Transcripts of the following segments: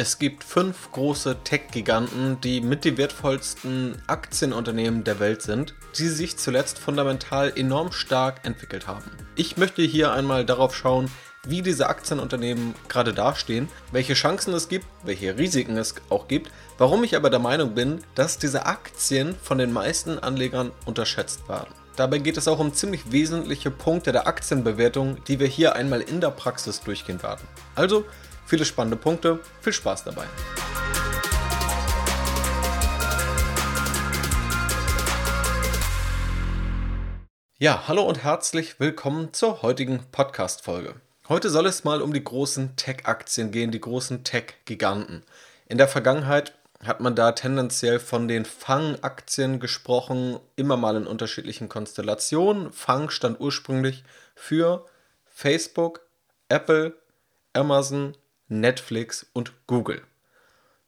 Es gibt fünf große Tech-Giganten, die mit die wertvollsten Aktienunternehmen der Welt sind, die sich zuletzt fundamental enorm stark entwickelt haben. Ich möchte hier einmal darauf schauen, wie diese Aktienunternehmen gerade dastehen, welche Chancen es gibt, welche Risiken es auch gibt, warum ich aber der Meinung bin, dass diese Aktien von den meisten Anlegern unterschätzt werden. Dabei geht es auch um ziemlich wesentliche Punkte der Aktienbewertung, die wir hier einmal in der Praxis durchgehen werden. Also Viele spannende Punkte, viel Spaß dabei. Ja, hallo und herzlich willkommen zur heutigen Podcast-Folge. Heute soll es mal um die großen Tech-Aktien gehen, die großen Tech-Giganten. In der Vergangenheit hat man da tendenziell von den Fang-Aktien gesprochen, immer mal in unterschiedlichen Konstellationen. Fang stand ursprünglich für Facebook, Apple, Amazon, Netflix und Google.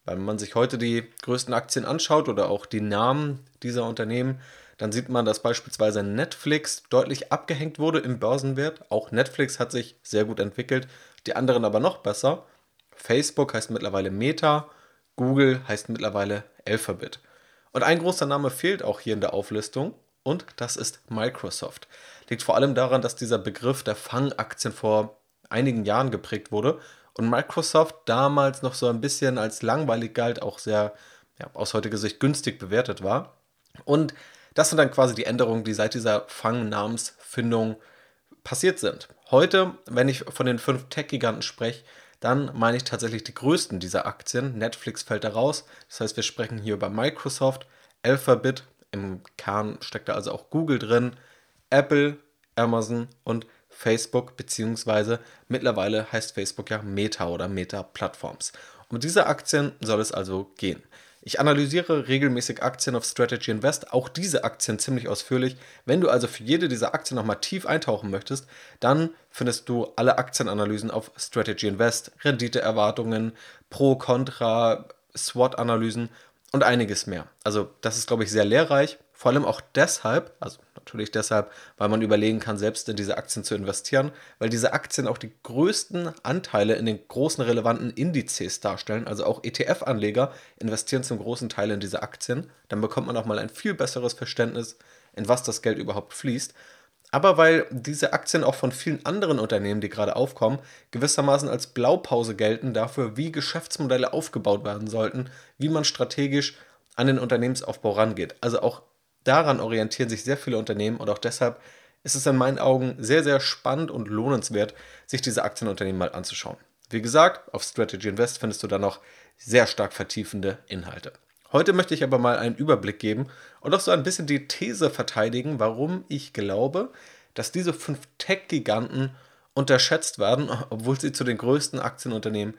Wenn man sich heute die größten Aktien anschaut oder auch die Namen dieser Unternehmen, dann sieht man, dass beispielsweise Netflix deutlich abgehängt wurde im Börsenwert. Auch Netflix hat sich sehr gut entwickelt, die anderen aber noch besser. Facebook heißt mittlerweile Meta, Google heißt mittlerweile Alphabet. Und ein großer Name fehlt auch hier in der Auflistung und das ist Microsoft. Liegt vor allem daran, dass dieser Begriff der Fangaktien vor einigen Jahren geprägt wurde und Microsoft damals noch so ein bisschen als langweilig galt, auch sehr ja, aus heutiger Sicht günstig bewertet war. Und das sind dann quasi die Änderungen, die seit dieser Fangnamensfindung passiert sind. Heute, wenn ich von den fünf Tech-Giganten spreche, dann meine ich tatsächlich die größten dieser Aktien. Netflix fällt da raus. Das heißt, wir sprechen hier über Microsoft, Alphabet, im Kern steckt da also auch Google drin, Apple, Amazon und Facebook, beziehungsweise mittlerweile heißt Facebook ja Meta oder Meta-Plattforms. Um diese Aktien soll es also gehen. Ich analysiere regelmäßig Aktien auf Strategy Invest, auch diese Aktien ziemlich ausführlich. Wenn du also für jede dieser Aktien nochmal tief eintauchen möchtest, dann findest du alle Aktienanalysen auf Strategy Invest, Renditeerwartungen, Pro, Contra, SWOT-Analysen und einiges mehr. Also das ist, glaube ich, sehr lehrreich. Vor allem auch deshalb, also natürlich deshalb, weil man überlegen kann, selbst in diese Aktien zu investieren, weil diese Aktien auch die größten Anteile in den großen relevanten Indizes darstellen. Also auch ETF-Anleger investieren zum großen Teil in diese Aktien. Dann bekommt man auch mal ein viel besseres Verständnis, in was das Geld überhaupt fließt. Aber weil diese Aktien auch von vielen anderen Unternehmen, die gerade aufkommen, gewissermaßen als Blaupause gelten dafür, wie Geschäftsmodelle aufgebaut werden sollten, wie man strategisch an den Unternehmensaufbau rangeht. Also auch daran orientieren sich sehr viele Unternehmen und auch deshalb ist es in meinen Augen sehr, sehr spannend und lohnenswert, sich diese Aktienunternehmen mal anzuschauen. Wie gesagt, auf Strategy Invest findest du da noch sehr stark vertiefende Inhalte. Heute möchte ich aber mal einen Überblick geben und auch so ein bisschen die These verteidigen, warum ich glaube, dass diese fünf Tech-Giganten unterschätzt werden, obwohl sie zu den größten Aktienunternehmen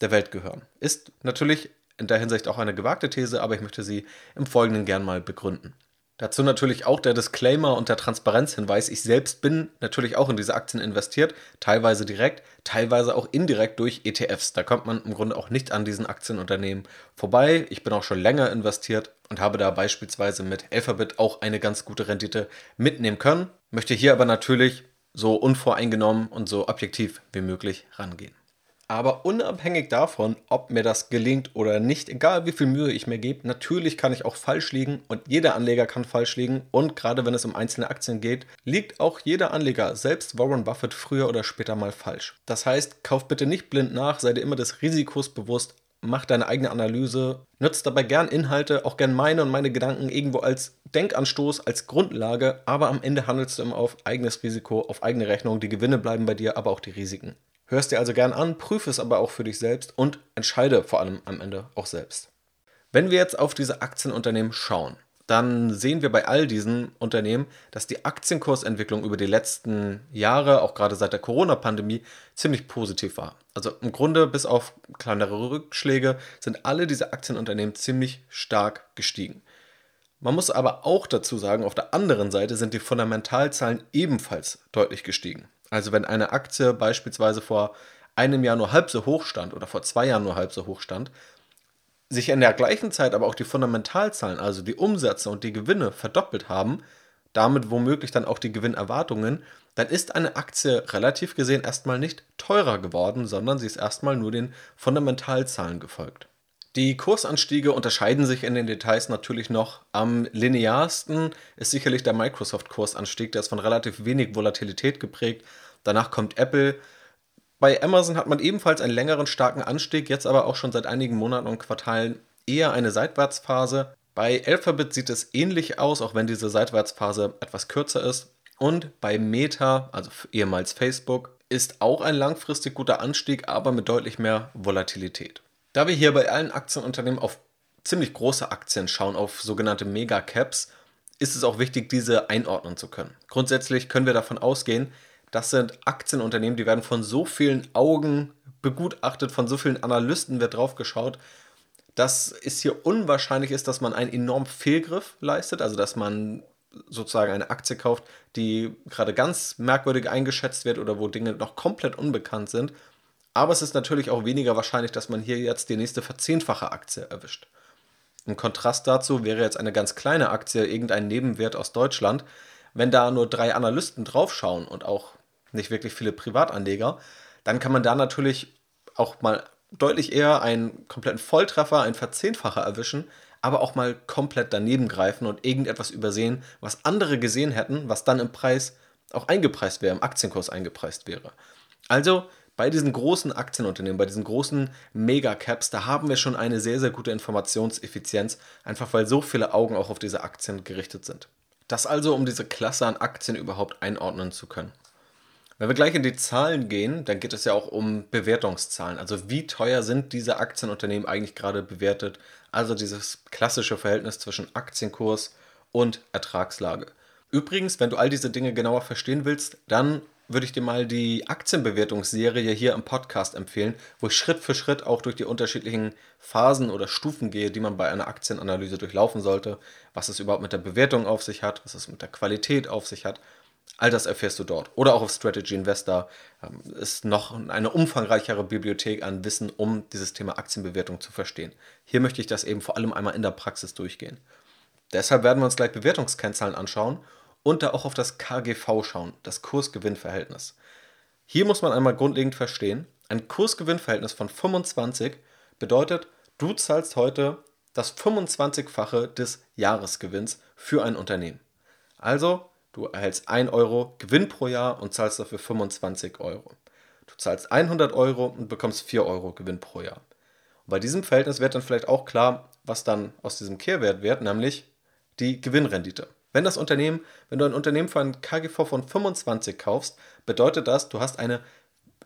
der Welt gehören. Ist natürlich in der Hinsicht auch eine gewagte These, aber ich möchte sie im Folgenden gern mal begründen. Dazu natürlich auch der Disclaimer und der Transparenzhinweis. Ich selbst bin natürlich auch in diese Aktien investiert, teilweise direkt, teilweise auch indirekt durch ETFs. Da kommt man im Grunde auch nicht an diesen Aktienunternehmen vorbei. Ich bin auch schon länger investiert und habe da beispielsweise mit Alphabet auch eine ganz gute Rendite mitnehmen können. Möchte hier aber natürlich so unvoreingenommen und so objektiv wie möglich rangehen. Aber unabhängig davon, ob mir das gelingt oder nicht, egal wie viel Mühe ich mir gebe, natürlich kann ich auch falsch liegen und jeder Anleger kann falsch liegen. Und gerade wenn es um einzelne Aktien geht, liegt auch jeder Anleger, selbst Warren Buffett, früher oder später mal falsch. Das heißt, kauf bitte nicht blind nach, sei dir immer des Risikos bewusst, mach deine eigene Analyse, nutzt dabei gern Inhalte, auch gern meine und meine Gedanken irgendwo als Denkanstoß, als Grundlage, aber am Ende handelst du immer auf eigenes Risiko, auf eigene Rechnung. Die Gewinne bleiben bei dir, aber auch die Risiken. Hörst dir also gern an, prüfe es aber auch für dich selbst und entscheide vor allem am Ende auch selbst. Wenn wir jetzt auf diese Aktienunternehmen schauen, dann sehen wir bei all diesen Unternehmen, dass die Aktienkursentwicklung über die letzten Jahre, auch gerade seit der Corona-Pandemie, ziemlich positiv war. Also im Grunde bis auf kleinere Rückschläge sind alle diese Aktienunternehmen ziemlich stark gestiegen. Man muss aber auch dazu sagen, auf der anderen Seite sind die Fundamentalzahlen ebenfalls deutlich gestiegen. Also wenn eine Aktie beispielsweise vor einem Jahr nur halb so hoch stand oder vor zwei Jahren nur halb so hoch stand, sich in der gleichen Zeit aber auch die Fundamentalzahlen, also die Umsätze und die Gewinne verdoppelt haben, damit womöglich dann auch die Gewinnerwartungen, dann ist eine Aktie relativ gesehen erstmal nicht teurer geworden, sondern sie ist erstmal nur den Fundamentalzahlen gefolgt. Die Kursanstiege unterscheiden sich in den Details natürlich noch. Am linearsten ist sicherlich der Microsoft-Kursanstieg, der ist von relativ wenig Volatilität geprägt. Danach kommt Apple. Bei Amazon hat man ebenfalls einen längeren starken Anstieg, jetzt aber auch schon seit einigen Monaten und Quartalen eher eine Seitwärtsphase. Bei Alphabet sieht es ähnlich aus, auch wenn diese Seitwärtsphase etwas kürzer ist. Und bei Meta, also ehemals Facebook, ist auch ein langfristig guter Anstieg, aber mit deutlich mehr Volatilität. Da wir hier bei allen Aktienunternehmen auf ziemlich große Aktien schauen, auf sogenannte Mega-Caps, ist es auch wichtig, diese einordnen zu können. Grundsätzlich können wir davon ausgehen, das sind Aktienunternehmen, die werden von so vielen Augen begutachtet, von so vielen Analysten wird drauf geschaut, dass es hier unwahrscheinlich ist, dass man einen enormen Fehlgriff leistet, also dass man sozusagen eine Aktie kauft, die gerade ganz merkwürdig eingeschätzt wird oder wo Dinge noch komplett unbekannt sind aber es ist natürlich auch weniger wahrscheinlich, dass man hier jetzt die nächste verzehnfache Aktie erwischt. Im Kontrast dazu wäre jetzt eine ganz kleine Aktie irgendein Nebenwert aus Deutschland. Wenn da nur drei Analysten draufschauen und auch nicht wirklich viele Privatanleger, dann kann man da natürlich auch mal deutlich eher einen kompletten Volltreffer, einen Verzehnfacher erwischen, aber auch mal komplett daneben greifen und irgendetwas übersehen, was andere gesehen hätten, was dann im Preis auch eingepreist wäre, im Aktienkurs eingepreist wäre. Also bei diesen großen Aktienunternehmen, bei diesen großen Megacaps, da haben wir schon eine sehr, sehr gute Informationseffizienz, einfach weil so viele Augen auch auf diese Aktien gerichtet sind. Das also, um diese Klasse an Aktien überhaupt einordnen zu können. Wenn wir gleich in die Zahlen gehen, dann geht es ja auch um Bewertungszahlen. Also wie teuer sind diese Aktienunternehmen eigentlich gerade bewertet? Also dieses klassische Verhältnis zwischen Aktienkurs und Ertragslage. Übrigens, wenn du all diese Dinge genauer verstehen willst, dann würde ich dir mal die Aktienbewertungsserie hier im Podcast empfehlen, wo ich Schritt für Schritt auch durch die unterschiedlichen Phasen oder Stufen gehe, die man bei einer Aktienanalyse durchlaufen sollte, was es überhaupt mit der Bewertung auf sich hat, was es mit der Qualität auf sich hat. All das erfährst du dort. Oder auch auf Strategy Investor ähm, ist noch eine umfangreichere Bibliothek an Wissen, um dieses Thema Aktienbewertung zu verstehen. Hier möchte ich das eben vor allem einmal in der Praxis durchgehen. Deshalb werden wir uns gleich Bewertungskennzahlen anschauen und da auch auf das KGV schauen, das Kurs-Gewinn-Verhältnis. Hier muss man einmal grundlegend verstehen, ein Kurs-Gewinn-Verhältnis von 25 bedeutet, du zahlst heute das 25-fache des Jahresgewinns für ein Unternehmen. Also, du erhältst 1 Euro Gewinn pro Jahr und zahlst dafür 25 Euro. Du zahlst 100 Euro und bekommst 4 Euro Gewinn pro Jahr. Und bei diesem Verhältnis wird dann vielleicht auch klar, was dann aus diesem Kehrwert wird, nämlich die Gewinnrendite. Wenn das Unternehmen, wenn du ein Unternehmen für ein KGV von 25 kaufst, bedeutet das, du hast eine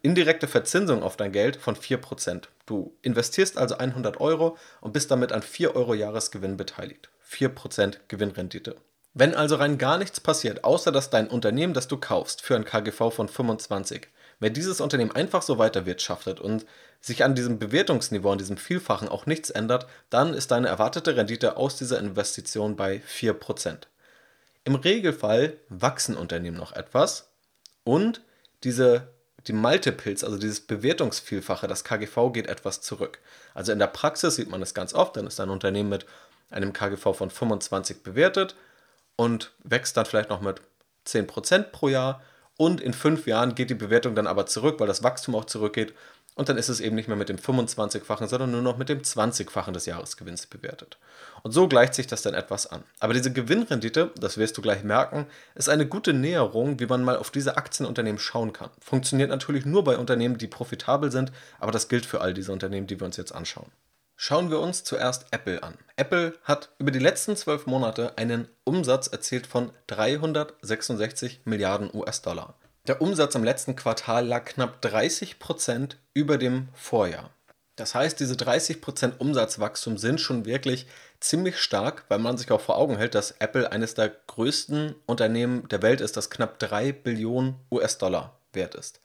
indirekte Verzinsung auf dein Geld von 4%. Du investierst also 100 Euro und bist damit an 4 Euro Jahresgewinn beteiligt. 4% Gewinnrendite. Wenn also rein gar nichts passiert, außer dass dein Unternehmen, das du kaufst, für ein KGV von 25, wenn dieses Unternehmen einfach so weiter wirtschaftet und sich an diesem Bewertungsniveau, an diesem Vielfachen auch nichts ändert, dann ist deine erwartete Rendite aus dieser Investition bei 4%. Im Regelfall wachsen Unternehmen noch etwas und diese, die Multiples, also dieses Bewertungsvielfache, das KGV geht etwas zurück. Also in der Praxis sieht man das ganz oft, dann ist ein Unternehmen mit einem KGV von 25 bewertet und wächst dann vielleicht noch mit 10% pro Jahr und in fünf Jahren geht die Bewertung dann aber zurück, weil das Wachstum auch zurückgeht und dann ist es eben nicht mehr mit dem 25-fachen, sondern nur noch mit dem 20-fachen des Jahresgewinns bewertet. Und so gleicht sich das dann etwas an. Aber diese Gewinnrendite, das wirst du gleich merken, ist eine gute Näherung, wie man mal auf diese Aktienunternehmen schauen kann. Funktioniert natürlich nur bei Unternehmen, die profitabel sind, aber das gilt für all diese Unternehmen, die wir uns jetzt anschauen. Schauen wir uns zuerst Apple an. Apple hat über die letzten zwölf Monate einen Umsatz erzielt von 366 Milliarden US-Dollar. Der Umsatz im letzten Quartal lag knapp 30 Prozent über dem Vorjahr. Das heißt, diese 30 Prozent Umsatzwachstum sind schon wirklich ziemlich stark, weil man sich auch vor Augen hält, dass Apple eines der größten Unternehmen der Welt ist, das knapp 3 Billionen US-Dollar wert ist.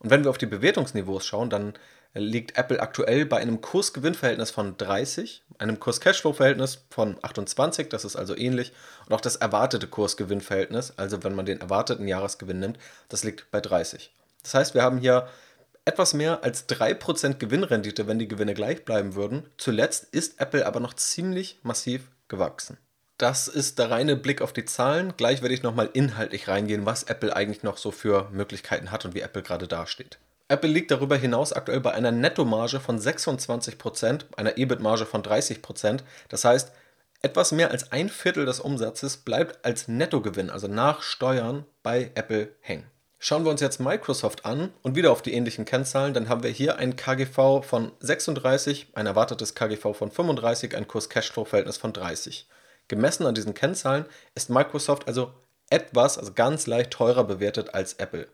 Und wenn wir auf die Bewertungsniveaus schauen, dann liegt Apple aktuell bei einem Kurs-Gewinn-Verhältnis von 30, einem Kurs-Cashflow-Verhältnis von 28, das ist also ähnlich, und auch das erwartete Kurs-Gewinn-Verhältnis, also wenn man den erwarteten Jahresgewinn nimmt, das liegt bei 30. Das heißt, wir haben hier etwas mehr als 3% Gewinnrendite, wenn die Gewinne gleich bleiben würden. Zuletzt ist Apple aber noch ziemlich massiv gewachsen. Das ist der reine Blick auf die Zahlen. Gleich werde ich nochmal inhaltlich reingehen, was Apple eigentlich noch so für Möglichkeiten hat und wie Apple gerade dasteht. Apple liegt darüber hinaus aktuell bei einer Nettomarge von 26%, einer EBIT-Marge von 30%. Das heißt, etwas mehr als ein Viertel des Umsatzes bleibt als Nettogewinn, also nach Steuern, bei Apple hängen. Schauen wir uns jetzt Microsoft an und wieder auf die ähnlichen Kennzahlen, dann haben wir hier ein KGV von 36, ein erwartetes KGV von 35, ein Kurs-Cashflow-Verhältnis von 30. Gemessen an diesen Kennzahlen ist Microsoft also etwas, also ganz leicht teurer bewertet als Apple.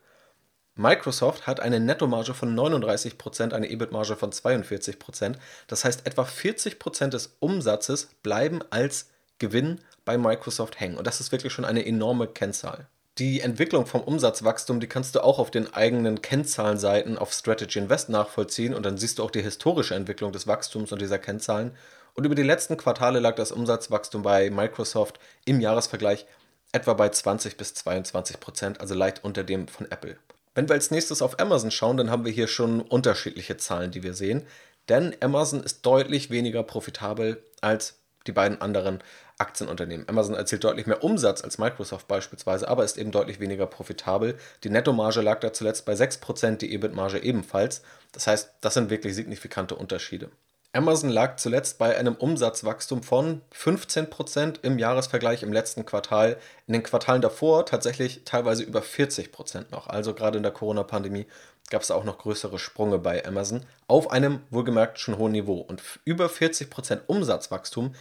Microsoft hat eine Nettomarge von 39%, eine EBIT-Marge von 42%. Das heißt, etwa 40% des Umsatzes bleiben als Gewinn bei Microsoft hängen. Und das ist wirklich schon eine enorme Kennzahl. Die Entwicklung vom Umsatzwachstum, die kannst du auch auf den eigenen Kennzahlenseiten auf Strategy Invest nachvollziehen und dann siehst du auch die historische Entwicklung des Wachstums und dieser Kennzahlen. Und über die letzten Quartale lag das Umsatzwachstum bei Microsoft im Jahresvergleich etwa bei 20 bis 22 Prozent, also leicht unter dem von Apple. Wenn wir als nächstes auf Amazon schauen, dann haben wir hier schon unterschiedliche Zahlen, die wir sehen. Denn Amazon ist deutlich weniger profitabel als die beiden anderen Aktienunternehmen. Amazon erzielt deutlich mehr Umsatz als Microsoft beispielsweise, aber ist eben deutlich weniger profitabel. Die Nettomarge lag da zuletzt bei 6%, die EBIT-Marge ebenfalls. Das heißt, das sind wirklich signifikante Unterschiede. Amazon lag zuletzt bei einem Umsatzwachstum von 15% im Jahresvergleich im letzten Quartal. In den Quartalen davor tatsächlich teilweise über 40% noch. Also gerade in der Corona-Pandemie gab es auch noch größere Sprünge bei Amazon auf einem wohlgemerkt schon hohen Niveau. Und über 40% Umsatzwachstum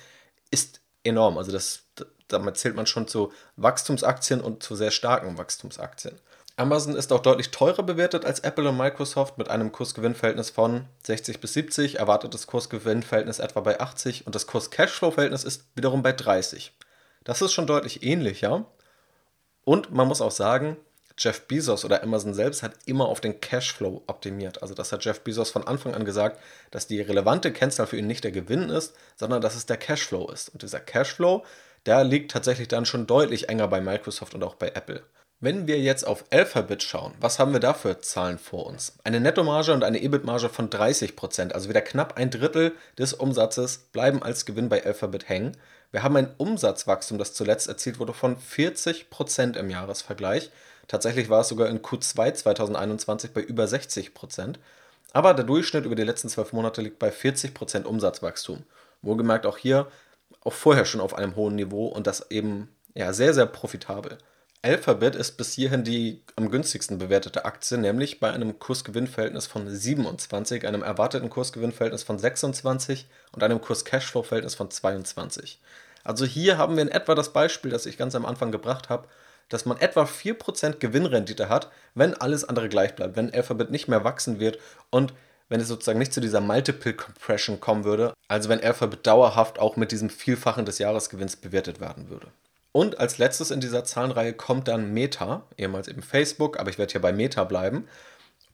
ist enorm. Also das, damit zählt man schon zu Wachstumsaktien und zu sehr starken Wachstumsaktien. Amazon ist auch deutlich teurer bewertet als Apple und Microsoft mit einem Kursgewinnverhältnis von 60 bis 70, erwartetes Kursgewinnverhältnis etwa bei 80 und das Kurs-Cashflow-Verhältnis ist wiederum bei 30. Das ist schon deutlich ähnlicher. Und man muss auch sagen, Jeff Bezos oder Amazon selbst hat immer auf den Cashflow optimiert. Also das hat Jeff Bezos von Anfang an gesagt, dass die relevante Kennzahl für ihn nicht der Gewinn ist, sondern dass es der Cashflow ist. Und dieser Cashflow, der liegt tatsächlich dann schon deutlich enger bei Microsoft und auch bei Apple. Wenn wir jetzt auf Alphabet schauen, was haben wir da für Zahlen vor uns? Eine Nettomarge und eine EBIT-Marge von 30%, also wieder knapp ein Drittel des Umsatzes bleiben als Gewinn bei Alphabet hängen. Wir haben ein Umsatzwachstum, das zuletzt erzielt wurde, von 40% im Jahresvergleich. Tatsächlich war es sogar in Q2 2021 bei über 60%. Aber der Durchschnitt über die letzten zwölf Monate liegt bei 40% Umsatzwachstum. Wohlgemerkt auch hier, auch vorher schon auf einem hohen Niveau und das eben ja, sehr, sehr profitabel. Alphabet ist bis hierhin die am günstigsten bewertete Aktie, nämlich bei einem Kursgewinnverhältnis von 27, einem erwarteten Kursgewinnverhältnis von 26 und einem Kurs-Cashflow-Verhältnis von 22. Also hier haben wir in etwa das Beispiel, das ich ganz am Anfang gebracht habe, dass man etwa 4% Gewinnrendite hat, wenn alles andere gleich bleibt, wenn Alphabet nicht mehr wachsen wird und wenn es sozusagen nicht zu dieser Multiple Compression kommen würde, also wenn Alphabet dauerhaft auch mit diesem Vielfachen des Jahresgewinns bewertet werden würde. Und als letztes in dieser Zahlenreihe kommt dann Meta, ehemals eben Facebook, aber ich werde hier bei Meta bleiben.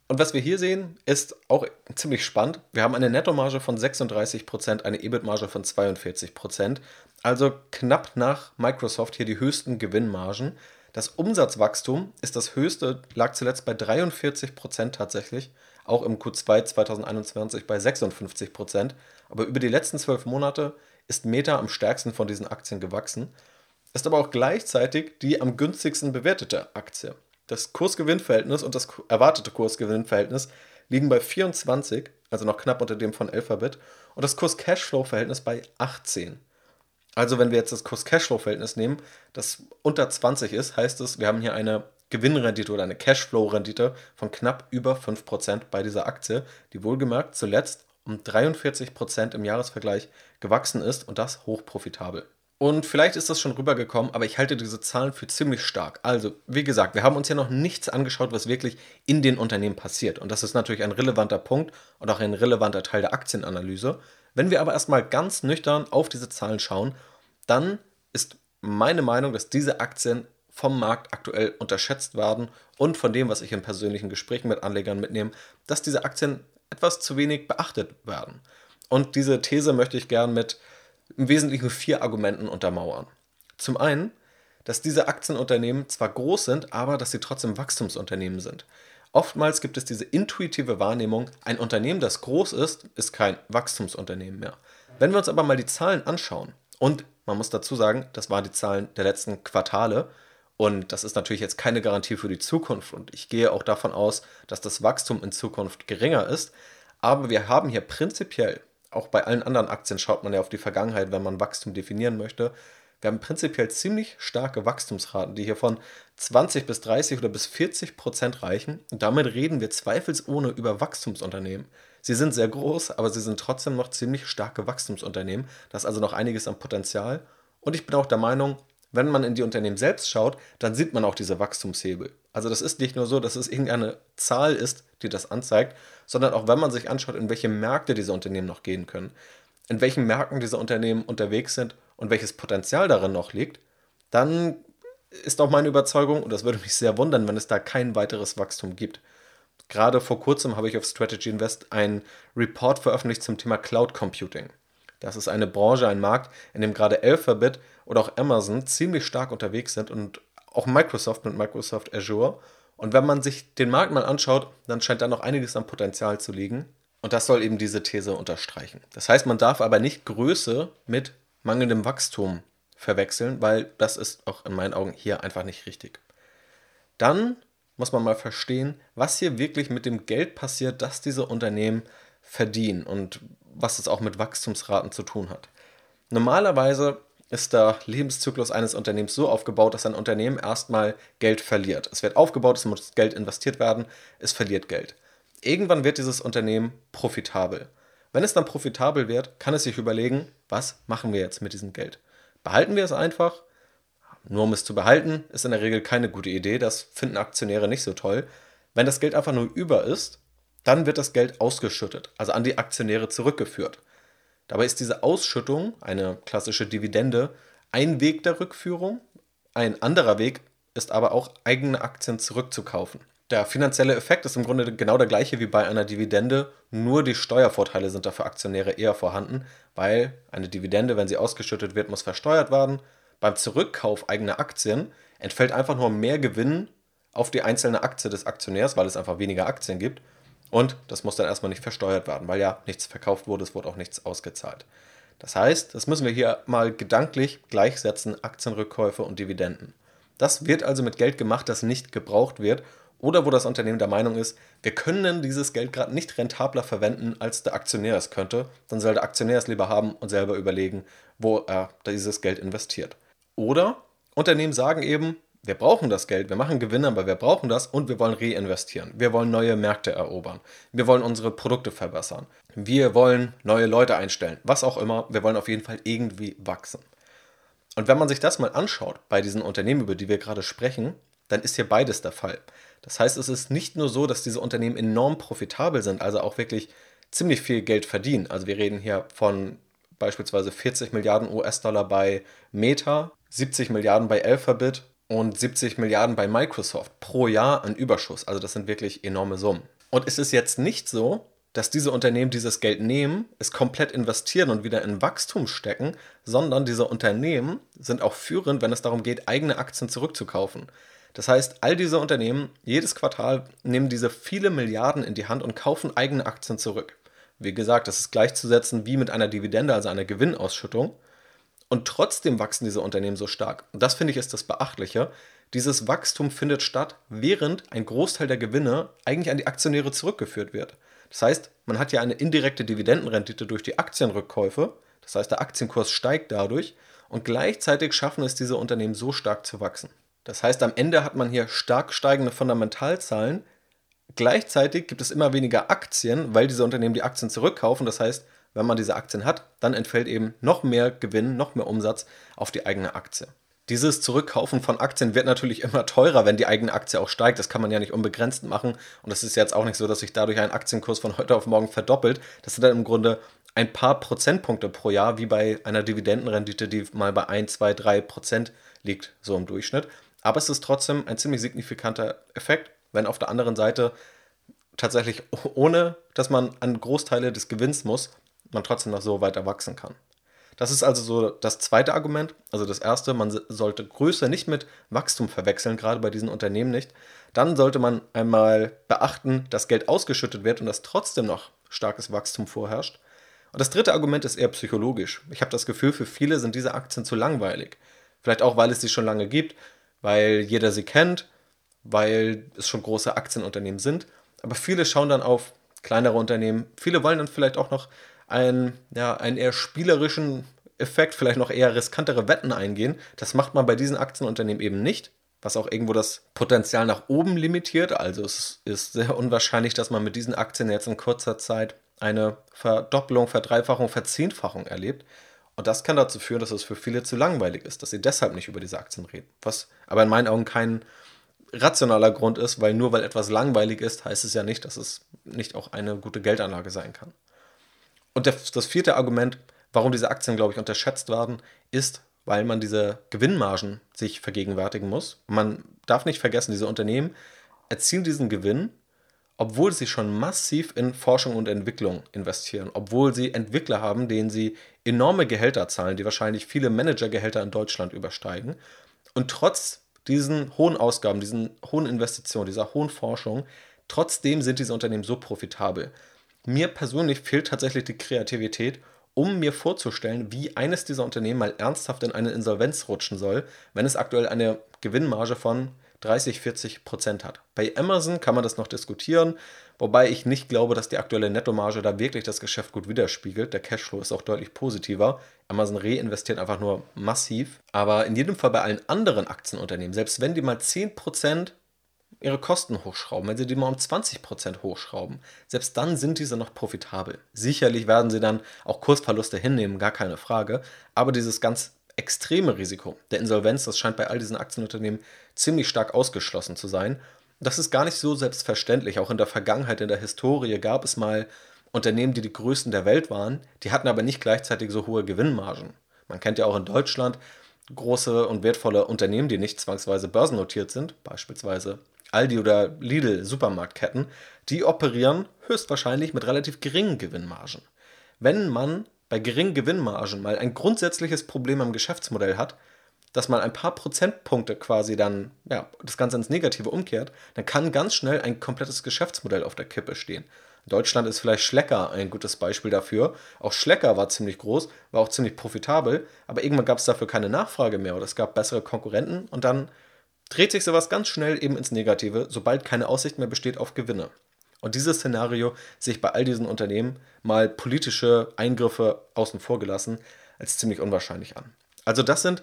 Und was wir hier sehen, ist auch ziemlich spannend. Wir haben eine Nettomarge von 36%, eine EBIT-Marge von 42%, also knapp nach Microsoft hier die höchsten Gewinnmargen. Das Umsatzwachstum ist das höchste, lag zuletzt bei 43% tatsächlich, auch im Q2 2021 bei 56%. Aber über die letzten zwölf Monate ist Meta am stärksten von diesen Aktien gewachsen ist aber auch gleichzeitig die am günstigsten bewertete Aktie. Das Kursgewinnverhältnis und das erwartete Kursgewinnverhältnis liegen bei 24, also noch knapp unter dem von Alphabet, und das Kurs-Cashflow-Verhältnis bei 18. Also wenn wir jetzt das Kurs-Cashflow-Verhältnis nehmen, das unter 20 ist, heißt es, wir haben hier eine Gewinnrendite oder eine Cashflow-Rendite von knapp über 5% bei dieser Aktie, die wohlgemerkt zuletzt um 43% im Jahresvergleich gewachsen ist und das hochprofitabel. Und vielleicht ist das schon rübergekommen, aber ich halte diese Zahlen für ziemlich stark. Also, wie gesagt, wir haben uns ja noch nichts angeschaut, was wirklich in den Unternehmen passiert. Und das ist natürlich ein relevanter Punkt und auch ein relevanter Teil der Aktienanalyse. Wenn wir aber erstmal ganz nüchtern auf diese Zahlen schauen, dann ist meine Meinung, dass diese Aktien vom Markt aktuell unterschätzt werden und von dem, was ich in persönlichen Gesprächen mit Anlegern mitnehme, dass diese Aktien etwas zu wenig beachtet werden. Und diese These möchte ich gern mit im Wesentlichen vier Argumenten untermauern. Zum einen, dass diese Aktienunternehmen zwar groß sind, aber dass sie trotzdem Wachstumsunternehmen sind. Oftmals gibt es diese intuitive Wahrnehmung, ein Unternehmen, das groß ist, ist kein Wachstumsunternehmen mehr. Wenn wir uns aber mal die Zahlen anschauen und Man muss dazu sagen, das waren die Zahlen der letzten Quartale. Und das ist natürlich jetzt keine Garantie für die Zukunft. Und ich gehe auch davon aus, dass das Wachstum in Zukunft geringer ist. Aber wir haben hier prinzipiell, auch bei allen anderen Aktien schaut man ja auf die Vergangenheit, wenn man Wachstum definieren möchte, wir haben prinzipiell ziemlich starke Wachstumsraten, die hier von 20 bis 30 oder bis 40 Prozent reichen. Und damit reden wir zweifelsohne über Wachstumsunternehmen. Sie sind sehr groß, aber sie sind trotzdem noch ziemlich starke Wachstumsunternehmen. Da ist also noch einiges an Potenzial. Und ich bin auch der Meinung, wenn man in die Unternehmen selbst schaut, dann sieht man auch diese Wachstumshebel. Also das ist nicht nur so, dass es irgendeine Zahl ist, die das anzeigt, sondern auch wenn man sich anschaut, in welche Märkte diese Unternehmen noch gehen können, in welchen Märkten diese Unternehmen unterwegs sind und welches Potenzial darin noch liegt, dann ist auch meine Überzeugung, und das würde mich sehr wundern, wenn es da kein weiteres Wachstum gibt. Gerade vor kurzem habe ich auf Strategy Invest einen Report veröffentlicht zum Thema Cloud Computing. Das ist eine Branche, ein Markt, in dem gerade Alphabet oder auch Amazon ziemlich stark unterwegs sind und auch Microsoft mit Microsoft Azure. Und wenn man sich den Markt mal anschaut, dann scheint da noch einiges an Potenzial zu liegen. Und das soll eben diese These unterstreichen. Das heißt, man darf aber nicht Größe mit mangelndem Wachstum verwechseln, weil das ist auch in meinen Augen hier einfach nicht richtig. Dann muss man mal verstehen, was hier wirklich mit dem Geld passiert, das diese Unternehmen verdienen und was es auch mit Wachstumsraten zu tun hat. Normalerweise ist der Lebenszyklus eines Unternehmens so aufgebaut, dass ein Unternehmen erstmal Geld verliert. Es wird aufgebaut, es muss Geld investiert werden, es verliert Geld. Irgendwann wird dieses Unternehmen profitabel. Wenn es dann profitabel wird, kann es sich überlegen, was machen wir jetzt mit diesem Geld? Behalten wir es einfach? Nur um es zu behalten, ist in der Regel keine gute Idee. Das finden Aktionäre nicht so toll. Wenn das Geld einfach nur über ist, dann wird das Geld ausgeschüttet, also an die Aktionäre zurückgeführt. Dabei ist diese Ausschüttung, eine klassische Dividende, ein Weg der Rückführung. Ein anderer Weg ist aber auch eigene Aktien zurückzukaufen. Der finanzielle Effekt ist im Grunde genau der gleiche wie bei einer Dividende, nur die Steuervorteile sind da für Aktionäre eher vorhanden, weil eine Dividende, wenn sie ausgeschüttet wird, muss versteuert werden. Beim Zurückkauf eigener Aktien entfällt einfach nur mehr Gewinn auf die einzelne Aktie des Aktionärs, weil es einfach weniger Aktien gibt. Und das muss dann erstmal nicht versteuert werden, weil ja nichts verkauft wurde, es wurde auch nichts ausgezahlt. Das heißt, das müssen wir hier mal gedanklich gleichsetzen, Aktienrückkäufe und Dividenden. Das wird also mit Geld gemacht, das nicht gebraucht wird oder wo das Unternehmen der Meinung ist, wir können dieses Geld gerade nicht rentabler verwenden, als der Aktionär es könnte, dann soll der Aktionär es lieber haben und selber überlegen, wo er dieses Geld investiert. Oder Unternehmen sagen eben, wir brauchen das Geld, wir machen Gewinne, aber wir brauchen das und wir wollen reinvestieren. Wir wollen neue Märkte erobern. Wir wollen unsere Produkte verbessern. Wir wollen neue Leute einstellen. Was auch immer, wir wollen auf jeden Fall irgendwie wachsen. Und wenn man sich das mal anschaut bei diesen Unternehmen, über die wir gerade sprechen, dann ist hier beides der Fall. Das heißt, es ist nicht nur so, dass diese Unternehmen enorm profitabel sind, also auch wirklich ziemlich viel Geld verdienen. Also wir reden hier von beispielsweise 40 Milliarden US-Dollar bei Meta, 70 Milliarden bei Alphabet und 70 Milliarden bei Microsoft pro Jahr an Überschuss. Also das sind wirklich enorme Summen. Und es ist jetzt nicht so, dass diese Unternehmen dieses Geld nehmen, es komplett investieren und wieder in Wachstum stecken, sondern diese Unternehmen sind auch führend, wenn es darum geht, eigene Aktien zurückzukaufen. Das heißt, all diese Unternehmen, jedes Quartal nehmen diese viele Milliarden in die Hand und kaufen eigene Aktien zurück. Wie gesagt, das ist gleichzusetzen wie mit einer Dividende, also einer Gewinnausschüttung. Und trotzdem wachsen diese Unternehmen so stark. Und das finde ich ist das Beachtliche. Dieses Wachstum findet statt, während ein Großteil der Gewinne eigentlich an die Aktionäre zurückgeführt wird. Das heißt, man hat ja eine indirekte Dividendenrendite durch die Aktienrückkäufe. Das heißt, der Aktienkurs steigt dadurch. Und gleichzeitig schaffen es diese Unternehmen so stark zu wachsen. Das heißt, am Ende hat man hier stark steigende Fundamentalzahlen. Gleichzeitig gibt es immer weniger Aktien, weil diese Unternehmen die Aktien zurückkaufen. Das heißt, wenn man diese Aktien hat, dann entfällt eben noch mehr Gewinn, noch mehr Umsatz auf die eigene Aktie. Dieses Zurückkaufen von Aktien wird natürlich immer teurer, wenn die eigene Aktie auch steigt. Das kann man ja nicht unbegrenzt machen. Und es ist jetzt auch nicht so, dass sich dadurch ein Aktienkurs von heute auf morgen verdoppelt. Das sind dann im Grunde ein paar Prozentpunkte pro Jahr, wie bei einer Dividendenrendite, die mal bei 1, 2, 3 Prozent liegt, so im Durchschnitt. Aber es ist trotzdem ein ziemlich signifikanter Effekt, wenn auf der anderen Seite tatsächlich ohne, dass man an Großteile des Gewinns muss, man trotzdem noch so weiter wachsen kann. Das ist also so das zweite Argument. Also das erste, man sollte Größe nicht mit Wachstum verwechseln, gerade bei diesen Unternehmen nicht. Dann sollte man einmal beachten, dass Geld ausgeschüttet wird und dass trotzdem noch starkes Wachstum vorherrscht. Und das dritte Argument ist eher psychologisch. Ich habe das Gefühl, für viele sind diese Aktien zu langweilig. Vielleicht auch, weil es sie schon lange gibt, weil jeder sie kennt, weil es schon große Aktienunternehmen sind. Aber viele schauen dann auf kleinere Unternehmen. Viele wollen dann vielleicht auch noch einen, ja, einen eher spielerischen Effekt, vielleicht noch eher riskantere Wetten eingehen. Das macht man bei diesen Aktienunternehmen eben nicht, was auch irgendwo das Potenzial nach oben limitiert. Also es ist sehr unwahrscheinlich, dass man mit diesen Aktien jetzt in kurzer Zeit eine Verdoppelung, Verdreifachung, Verzehnfachung erlebt. Und das kann dazu führen, dass es für viele zu langweilig ist, dass sie deshalb nicht über diese Aktien reden. Was aber in meinen Augen kein rationaler Grund ist, weil nur weil etwas langweilig ist, heißt es ja nicht, dass es nicht auch eine gute Geldanlage sein kann. Und das vierte Argument, warum diese Aktien, glaube ich, unterschätzt werden, ist, weil man diese Gewinnmargen sich vergegenwärtigen muss. Man darf nicht vergessen, diese Unternehmen erzielen diesen Gewinn obwohl sie schon massiv in Forschung und Entwicklung investieren, obwohl sie Entwickler haben, denen sie enorme Gehälter zahlen, die wahrscheinlich viele Managergehälter in Deutschland übersteigen. Und trotz diesen hohen Ausgaben, diesen hohen Investitionen, dieser hohen Forschung, trotzdem sind diese Unternehmen so profitabel. Mir persönlich fehlt tatsächlich die Kreativität, um mir vorzustellen, wie eines dieser Unternehmen mal ernsthaft in eine Insolvenz rutschen soll, wenn es aktuell eine Gewinnmarge von 30, 40 Prozent hat. Bei Amazon kann man das noch diskutieren, wobei ich nicht glaube, dass die aktuelle Nettomarge da wirklich das Geschäft gut widerspiegelt. Der Cashflow ist auch deutlich positiver. Amazon reinvestiert einfach nur massiv. Aber in jedem Fall bei allen anderen Aktienunternehmen, selbst wenn die mal 10 Prozent ihre Kosten hochschrauben, wenn sie die mal um 20% hochschrauben, selbst dann sind diese noch profitabel. Sicherlich werden sie dann auch Kursverluste hinnehmen, gar keine Frage, aber dieses ganz extreme Risiko der Insolvenz, das scheint bei all diesen Aktienunternehmen ziemlich stark ausgeschlossen zu sein. Das ist gar nicht so selbstverständlich. Auch in der Vergangenheit, in der Historie gab es mal Unternehmen, die die größten der Welt waren, die hatten aber nicht gleichzeitig so hohe Gewinnmargen. Man kennt ja auch in Deutschland große und wertvolle Unternehmen, die nicht zwangsweise börsennotiert sind, beispielsweise Aldi oder Lidl Supermarktketten, die operieren höchstwahrscheinlich mit relativ geringen Gewinnmargen. Wenn man bei geringen Gewinnmargen mal ein grundsätzliches Problem am Geschäftsmodell hat, dass mal ein paar Prozentpunkte quasi dann ja, das Ganze ins Negative umkehrt, dann kann ganz schnell ein komplettes Geschäftsmodell auf der Kippe stehen. In Deutschland ist vielleicht Schlecker ein gutes Beispiel dafür. Auch Schlecker war ziemlich groß, war auch ziemlich profitabel, aber irgendwann gab es dafür keine Nachfrage mehr oder es gab bessere Konkurrenten und dann dreht sich sowas ganz schnell eben ins Negative, sobald keine Aussicht mehr besteht auf Gewinne. Und dieses Szenario sehe ich bei all diesen Unternehmen mal politische Eingriffe außen vor gelassen als ziemlich unwahrscheinlich an. Also das sind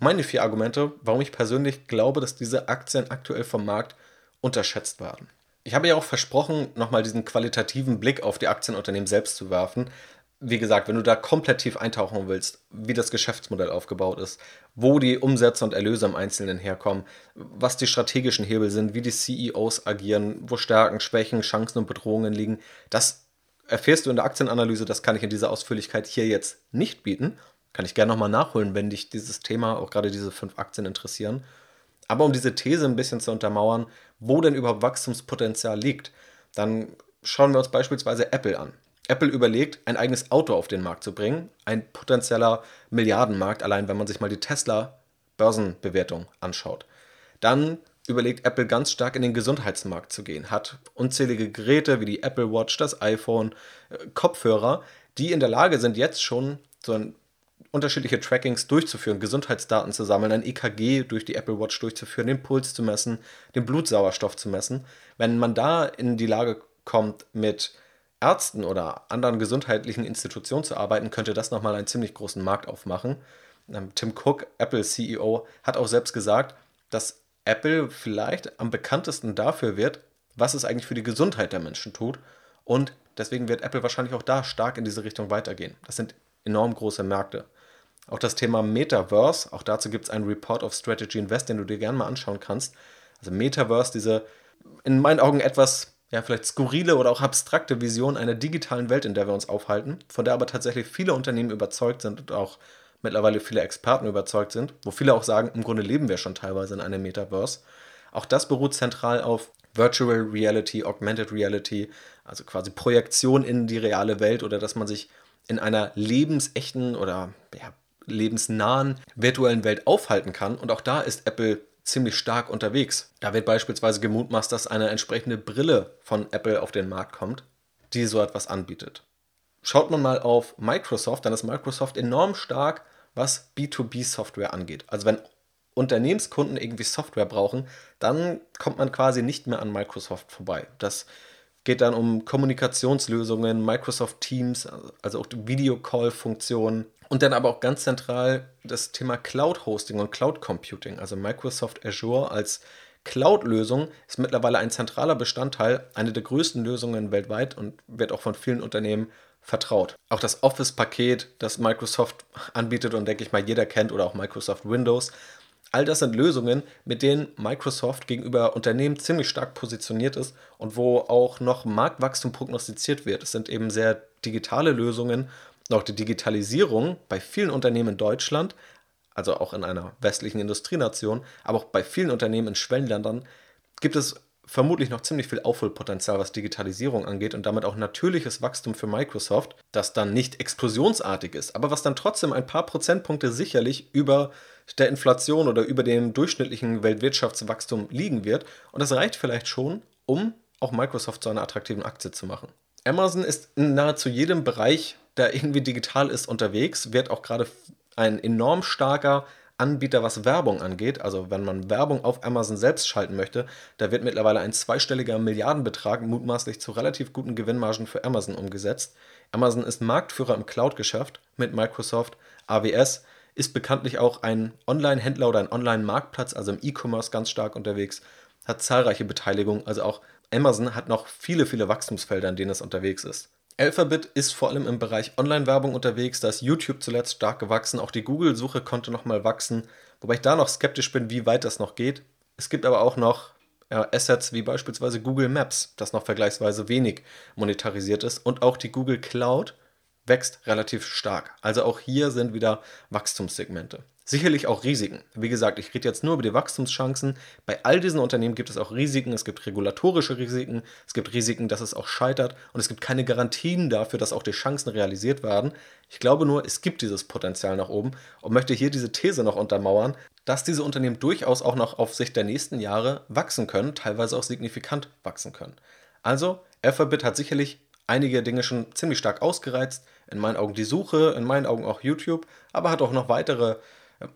meine vier Argumente, warum ich persönlich glaube, dass diese Aktien aktuell vom Markt unterschätzt werden. Ich habe ja auch versprochen, nochmal diesen qualitativen Blick auf die Aktienunternehmen selbst zu werfen, wie gesagt, wenn du da komplett tief eintauchen willst, wie das Geschäftsmodell aufgebaut ist, wo die Umsätze und Erlöse im Einzelnen herkommen, was die strategischen Hebel sind, wie die CEOs agieren, wo Stärken, Schwächen, Chancen und Bedrohungen liegen, das erfährst du in der Aktienanalyse. Das kann ich in dieser Ausführlichkeit hier jetzt nicht bieten. Kann ich gerne nochmal nachholen, wenn dich dieses Thema, auch gerade diese fünf Aktien interessieren. Aber um diese These ein bisschen zu untermauern, wo denn überhaupt Wachstumspotenzial liegt, dann schauen wir uns beispielsweise Apple an. Apple überlegt, ein eigenes Auto auf den Markt zu bringen. Ein potenzieller Milliardenmarkt, allein wenn man sich mal die Tesla-Börsenbewertung anschaut. Dann überlegt Apple ganz stark in den Gesundheitsmarkt zu gehen, hat unzählige Geräte wie die Apple Watch, das iPhone, äh, Kopfhörer, die in der Lage sind, jetzt schon so unterschiedliche Trackings durchzuführen, Gesundheitsdaten zu sammeln, ein EKG durch die Apple Watch durchzuführen, den Puls zu messen, den Blutsauerstoff zu messen. Wenn man da in die Lage kommt, mit Ärzten oder anderen gesundheitlichen Institutionen zu arbeiten, könnte das nochmal einen ziemlich großen Markt aufmachen. Ähm, Tim Cook, Apple CEO, hat auch selbst gesagt, dass Apple vielleicht am bekanntesten dafür wird, was es eigentlich für die Gesundheit der Menschen tut. Und deswegen wird Apple wahrscheinlich auch da stark in diese Richtung weitergehen. Das sind enorm große Märkte. Auch das Thema Metaverse, auch dazu gibt es einen Report of Strategy Invest, den du dir gerne mal anschauen kannst. Also Metaverse, diese in meinen Augen etwas ja, vielleicht skurrile oder auch abstrakte Vision einer digitalen Welt, in der wir uns aufhalten, von der aber tatsächlich viele Unternehmen überzeugt sind und auch mittlerweile viele Experten überzeugt sind, wo viele auch sagen, im Grunde leben wir schon teilweise in einem Metaverse. Auch das beruht zentral auf Virtual Reality, Augmented Reality, also quasi Projektion in die reale Welt oder dass man sich in einer lebensechten oder ja, lebensnahen virtuellen Welt aufhalten kann. Und auch da ist Apple ziemlich stark unterwegs. Da wird beispielsweise gemutmaßt, dass eine entsprechende Brille von Apple auf den Markt kommt, die so etwas anbietet. Schaut man mal auf Microsoft, dann ist Microsoft enorm stark, was B2B-Software angeht. Also wenn Unternehmenskunden irgendwie Software brauchen, dann kommt man quasi nicht mehr an Microsoft vorbei. Das geht dann um Kommunikationslösungen, Microsoft Teams, also auch Videocall-Funktionen und dann aber auch ganz zentral das Thema Cloud-Hosting und Cloud-Computing. Also Microsoft Azure als Cloud-Lösung ist mittlerweile ein zentraler Bestandteil, eine der größten Lösungen weltweit und wird auch von vielen Unternehmen vertraut. Auch das Office-Paket, das Microsoft anbietet und denke ich mal jeder kennt oder auch Microsoft Windows, All das sind Lösungen, mit denen Microsoft gegenüber Unternehmen ziemlich stark positioniert ist und wo auch noch Marktwachstum prognostiziert wird. Es sind eben sehr digitale Lösungen. Auch die Digitalisierung bei vielen Unternehmen in Deutschland, also auch in einer westlichen Industrienation, aber auch bei vielen Unternehmen in Schwellenländern, gibt es vermutlich noch ziemlich viel Aufholpotenzial, was Digitalisierung angeht und damit auch natürliches Wachstum für Microsoft, das dann nicht explosionsartig ist, aber was dann trotzdem ein paar Prozentpunkte sicherlich über der Inflation oder über dem durchschnittlichen Weltwirtschaftswachstum liegen wird. Und das reicht vielleicht schon, um auch Microsoft zu einer attraktiven Aktie zu machen. Amazon ist in nahezu jedem Bereich, der irgendwie digital ist, unterwegs, wird auch gerade ein enorm starker Anbieter, was Werbung angeht. Also wenn man Werbung auf Amazon selbst schalten möchte, da wird mittlerweile ein zweistelliger Milliardenbetrag mutmaßlich zu relativ guten Gewinnmargen für Amazon umgesetzt. Amazon ist Marktführer im Cloud-Geschäft mit Microsoft, AWS, ist bekanntlich auch ein Online-Händler oder ein Online-Marktplatz, also im E-Commerce ganz stark unterwegs, hat zahlreiche Beteiligungen, also auch Amazon hat noch viele, viele Wachstumsfelder, in denen es unterwegs ist. Alphabet ist vor allem im Bereich Online-Werbung unterwegs, da ist YouTube zuletzt stark gewachsen, auch die Google-Suche konnte nochmal wachsen, wobei ich da noch skeptisch bin, wie weit das noch geht. Es gibt aber auch noch Assets wie beispielsweise Google Maps, das noch vergleichsweise wenig monetarisiert ist, und auch die Google Cloud wächst relativ stark. Also auch hier sind wieder Wachstumssegmente. Sicherlich auch Risiken. Wie gesagt, ich rede jetzt nur über die Wachstumschancen. Bei all diesen Unternehmen gibt es auch Risiken. Es gibt regulatorische Risiken. Es gibt Risiken, dass es auch scheitert. Und es gibt keine Garantien dafür, dass auch die Chancen realisiert werden. Ich glaube nur, es gibt dieses Potenzial nach oben und möchte hier diese These noch untermauern, dass diese Unternehmen durchaus auch noch auf Sicht der nächsten Jahre wachsen können, teilweise auch signifikant wachsen können. Also, Alphabet hat sicherlich einige Dinge schon ziemlich stark ausgereizt. In meinen Augen die Suche, in meinen Augen auch YouTube, aber hat auch noch weitere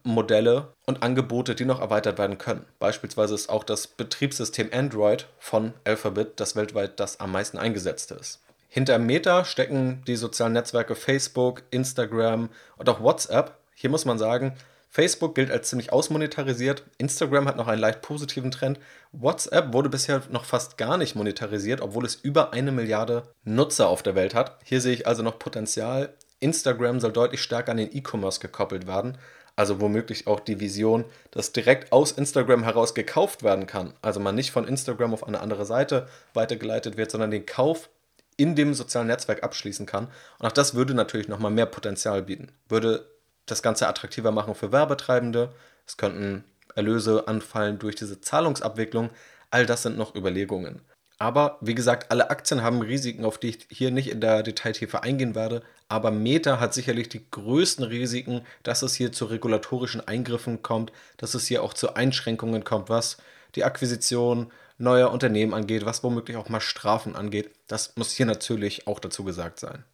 Modelle und Angebote, die noch erweitert werden können. Beispielsweise ist auch das Betriebssystem Android von Alphabet das weltweit das am meisten eingesetzte ist. Hinter Meta stecken die sozialen Netzwerke Facebook, Instagram und auch WhatsApp. Hier muss man sagen, Facebook gilt als ziemlich ausmonetarisiert, Instagram hat noch einen leicht positiven Trend, WhatsApp wurde bisher noch fast gar nicht monetarisiert, obwohl es über eine Milliarde Nutzer auf der Welt hat. Hier sehe ich also noch Potenzial. Instagram soll deutlich stärker an den E-Commerce gekoppelt werden. Also womöglich auch die Vision, dass direkt aus Instagram heraus gekauft werden kann. Also man nicht von Instagram auf eine andere Seite weitergeleitet wird, sondern den Kauf in dem sozialen Netzwerk abschließen kann. Und auch das würde natürlich nochmal mehr Potenzial bieten. Würde das Ganze attraktiver machen für Werbetreibende. Es könnten Erlöse anfallen durch diese Zahlungsabwicklung. All das sind noch Überlegungen. Aber wie gesagt, alle Aktien haben Risiken, auf die ich hier nicht in der Detailtiefe eingehen werde. Aber Meta hat sicherlich die größten Risiken, dass es hier zu regulatorischen Eingriffen kommt, dass es hier auch zu Einschränkungen kommt, was die Akquisition neuer Unternehmen angeht, was womöglich auch mal Strafen angeht. Das muss hier natürlich auch dazu gesagt sein.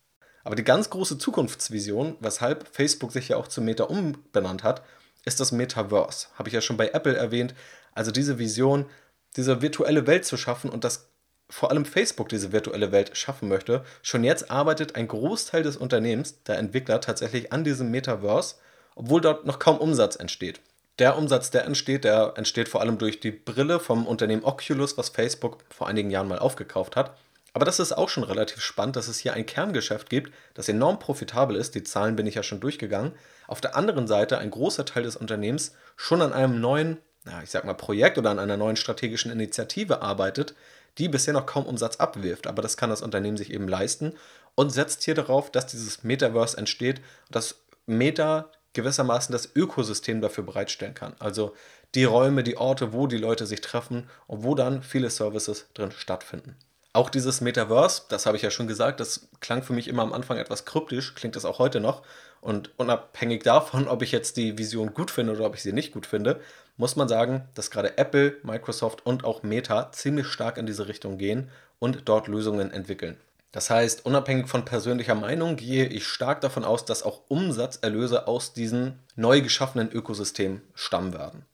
Aber die ganz große Zukunftsvision, weshalb Facebook sich ja auch zu Meta umbenannt hat, ist das Metaverse. Habe ich ja schon bei Apple erwähnt. Also diese Vision, diese virtuelle Welt zu schaffen und das vor allem Facebook diese virtuelle Welt schaffen möchte. Schon jetzt arbeitet ein Großteil des Unternehmens, der Entwickler, tatsächlich an diesem Metaverse, obwohl dort noch kaum Umsatz entsteht. Der Umsatz, der entsteht, der entsteht vor allem durch die Brille vom Unternehmen Oculus, was Facebook vor einigen Jahren mal aufgekauft hat. Aber das ist auch schon relativ spannend, dass es hier ein Kerngeschäft gibt, das enorm profitabel ist. Die Zahlen bin ich ja schon durchgegangen. Auf der anderen Seite ein großer Teil des Unternehmens schon an einem neuen, ja, ich sag mal, Projekt oder an einer neuen strategischen Initiative arbeitet, die bisher noch kaum Umsatz abwirft. Aber das kann das Unternehmen sich eben leisten und setzt hier darauf, dass dieses Metaverse entsteht, dass Meta gewissermaßen das Ökosystem dafür bereitstellen kann. Also die Räume, die Orte, wo die Leute sich treffen und wo dann viele Services drin stattfinden. Auch dieses Metaverse, das habe ich ja schon gesagt, das klang für mich immer am Anfang etwas kryptisch, klingt das auch heute noch. Und unabhängig davon, ob ich jetzt die Vision gut finde oder ob ich sie nicht gut finde, muss man sagen, dass gerade Apple, Microsoft und auch Meta ziemlich stark in diese Richtung gehen und dort Lösungen entwickeln. Das heißt, unabhängig von persönlicher Meinung gehe ich stark davon aus, dass auch Umsatzerlöse aus diesem neu geschaffenen Ökosystem stammen werden.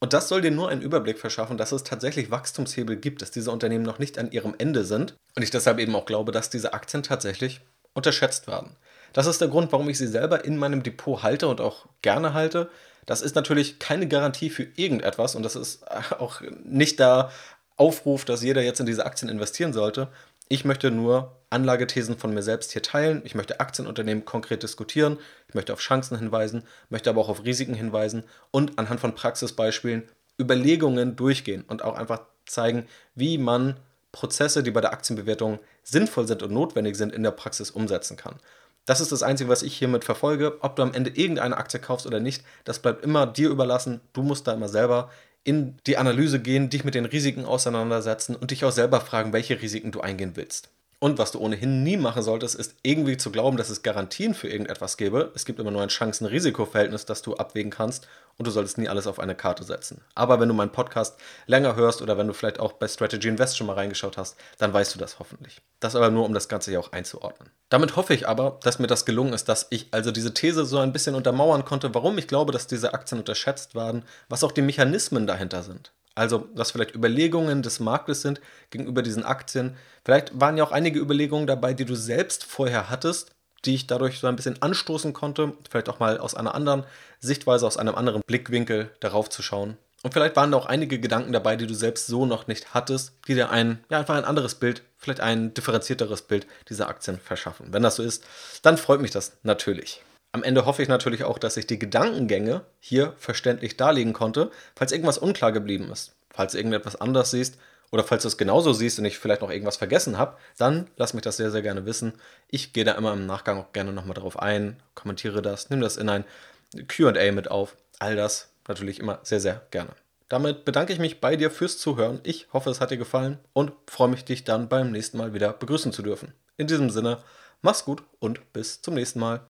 Und das soll dir nur einen Überblick verschaffen, dass es tatsächlich Wachstumshebel gibt, dass diese Unternehmen noch nicht an ihrem Ende sind. Und ich deshalb eben auch glaube, dass diese Aktien tatsächlich unterschätzt werden. Das ist der Grund, warum ich sie selber in meinem Depot halte und auch gerne halte. Das ist natürlich keine Garantie für irgendetwas und das ist auch nicht der Aufruf, dass jeder jetzt in diese Aktien investieren sollte. Ich möchte nur Anlagethesen von mir selbst hier teilen. Ich möchte Aktienunternehmen konkret diskutieren. Ich möchte auf Chancen hinweisen, möchte aber auch auf Risiken hinweisen und anhand von Praxisbeispielen Überlegungen durchgehen und auch einfach zeigen, wie man Prozesse, die bei der Aktienbewertung sinnvoll sind und notwendig sind, in der Praxis umsetzen kann. Das ist das Einzige, was ich hiermit verfolge. Ob du am Ende irgendeine Aktie kaufst oder nicht, das bleibt immer dir überlassen. Du musst da immer selber in die Analyse gehen, dich mit den Risiken auseinandersetzen und dich auch selber fragen, welche Risiken du eingehen willst. Und was du ohnehin nie machen solltest, ist irgendwie zu glauben, dass es Garantien für irgendetwas gäbe. Es gibt immer nur ein Chancen-Risiko-Verhältnis, das du abwägen kannst und du solltest nie alles auf eine Karte setzen. Aber wenn du meinen Podcast länger hörst oder wenn du vielleicht auch bei Strategy Invest schon mal reingeschaut hast, dann weißt du das hoffentlich. Das aber nur, um das Ganze hier auch einzuordnen. Damit hoffe ich aber, dass mir das gelungen ist, dass ich also diese These so ein bisschen untermauern konnte, warum ich glaube, dass diese Aktien unterschätzt werden, was auch die Mechanismen dahinter sind. Also, was vielleicht Überlegungen des Marktes sind gegenüber diesen Aktien. Vielleicht waren ja auch einige Überlegungen dabei, die du selbst vorher hattest, die ich dadurch so ein bisschen anstoßen konnte. Vielleicht auch mal aus einer anderen Sichtweise, aus einem anderen Blickwinkel darauf zu schauen. Und vielleicht waren da auch einige Gedanken dabei, die du selbst so noch nicht hattest, die dir ein, ja, einfach ein anderes Bild, vielleicht ein differenzierteres Bild dieser Aktien verschaffen. Wenn das so ist, dann freut mich das natürlich. Am Ende hoffe ich natürlich auch, dass ich die Gedankengänge hier verständlich darlegen konnte, falls irgendwas unklar geblieben ist. Falls du irgendetwas anders siehst oder falls du es genauso siehst und ich vielleicht noch irgendwas vergessen habe, dann lass mich das sehr, sehr gerne wissen. Ich gehe da immer im Nachgang auch gerne nochmal drauf ein, kommentiere das, nimm das in ein QA mit auf. All das natürlich immer sehr, sehr gerne. Damit bedanke ich mich bei dir fürs Zuhören. Ich hoffe, es hat dir gefallen und freue mich, dich dann beim nächsten Mal wieder begrüßen zu dürfen. In diesem Sinne, mach's gut und bis zum nächsten Mal.